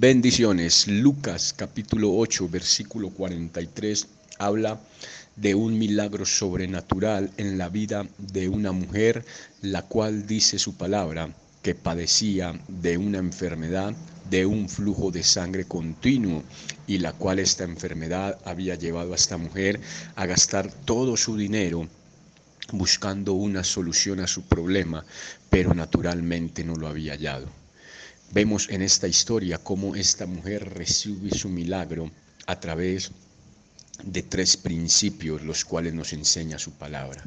Bendiciones. Lucas capítulo 8, versículo 43 habla de un milagro sobrenatural en la vida de una mujer, la cual dice su palabra que padecía de una enfermedad, de un flujo de sangre continuo, y la cual esta enfermedad había llevado a esta mujer a gastar todo su dinero buscando una solución a su problema, pero naturalmente no lo había hallado. Vemos en esta historia cómo esta mujer recibe su milagro a través de tres principios, los cuales nos enseña su palabra.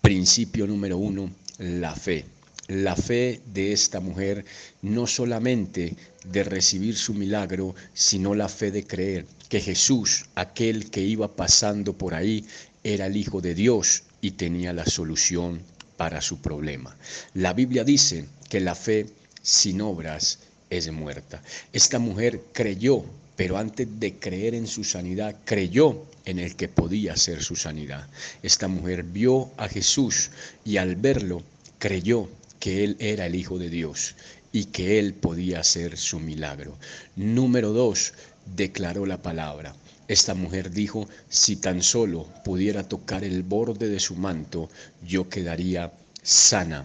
Principio número uno, la fe. La fe de esta mujer no solamente de recibir su milagro, sino la fe de creer que Jesús, aquel que iba pasando por ahí, era el Hijo de Dios y tenía la solución para su problema. La Biblia dice que la fe sin obras es muerta. Esta mujer creyó, pero antes de creer en su sanidad, creyó en el que podía ser su sanidad. Esta mujer vio a Jesús y al verlo creyó que Él era el Hijo de Dios y que Él podía hacer su milagro. Número dos, declaró la palabra. Esta mujer dijo, si tan solo pudiera tocar el borde de su manto, yo quedaría sana.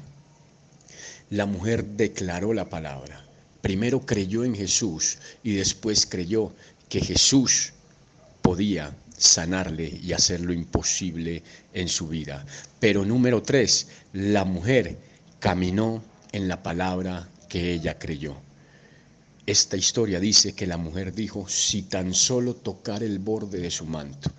La mujer declaró la palabra. Primero creyó en Jesús y después creyó que Jesús podía sanarle y hacer lo imposible en su vida. Pero número tres, la mujer caminó en la palabra que ella creyó. Esta historia dice que la mujer dijo, si tan solo tocar el borde de su manto.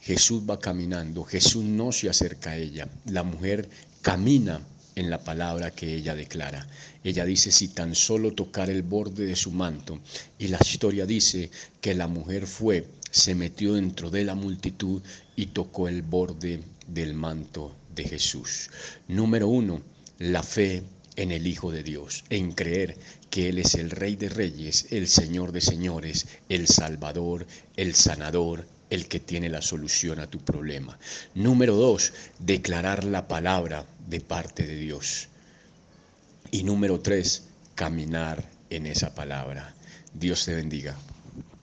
Jesús va caminando, Jesús no se acerca a ella, la mujer camina en la palabra que ella declara. Ella dice, si tan solo tocar el borde de su manto. Y la historia dice que la mujer fue, se metió dentro de la multitud y tocó el borde del manto de Jesús. Número uno, la fe en el Hijo de Dios, en creer que Él es el Rey de Reyes, el Señor de Señores, el Salvador, el Sanador, el que tiene la solución a tu problema. Número dos, declarar la palabra de parte de Dios. Y número tres, caminar en esa palabra. Dios te bendiga.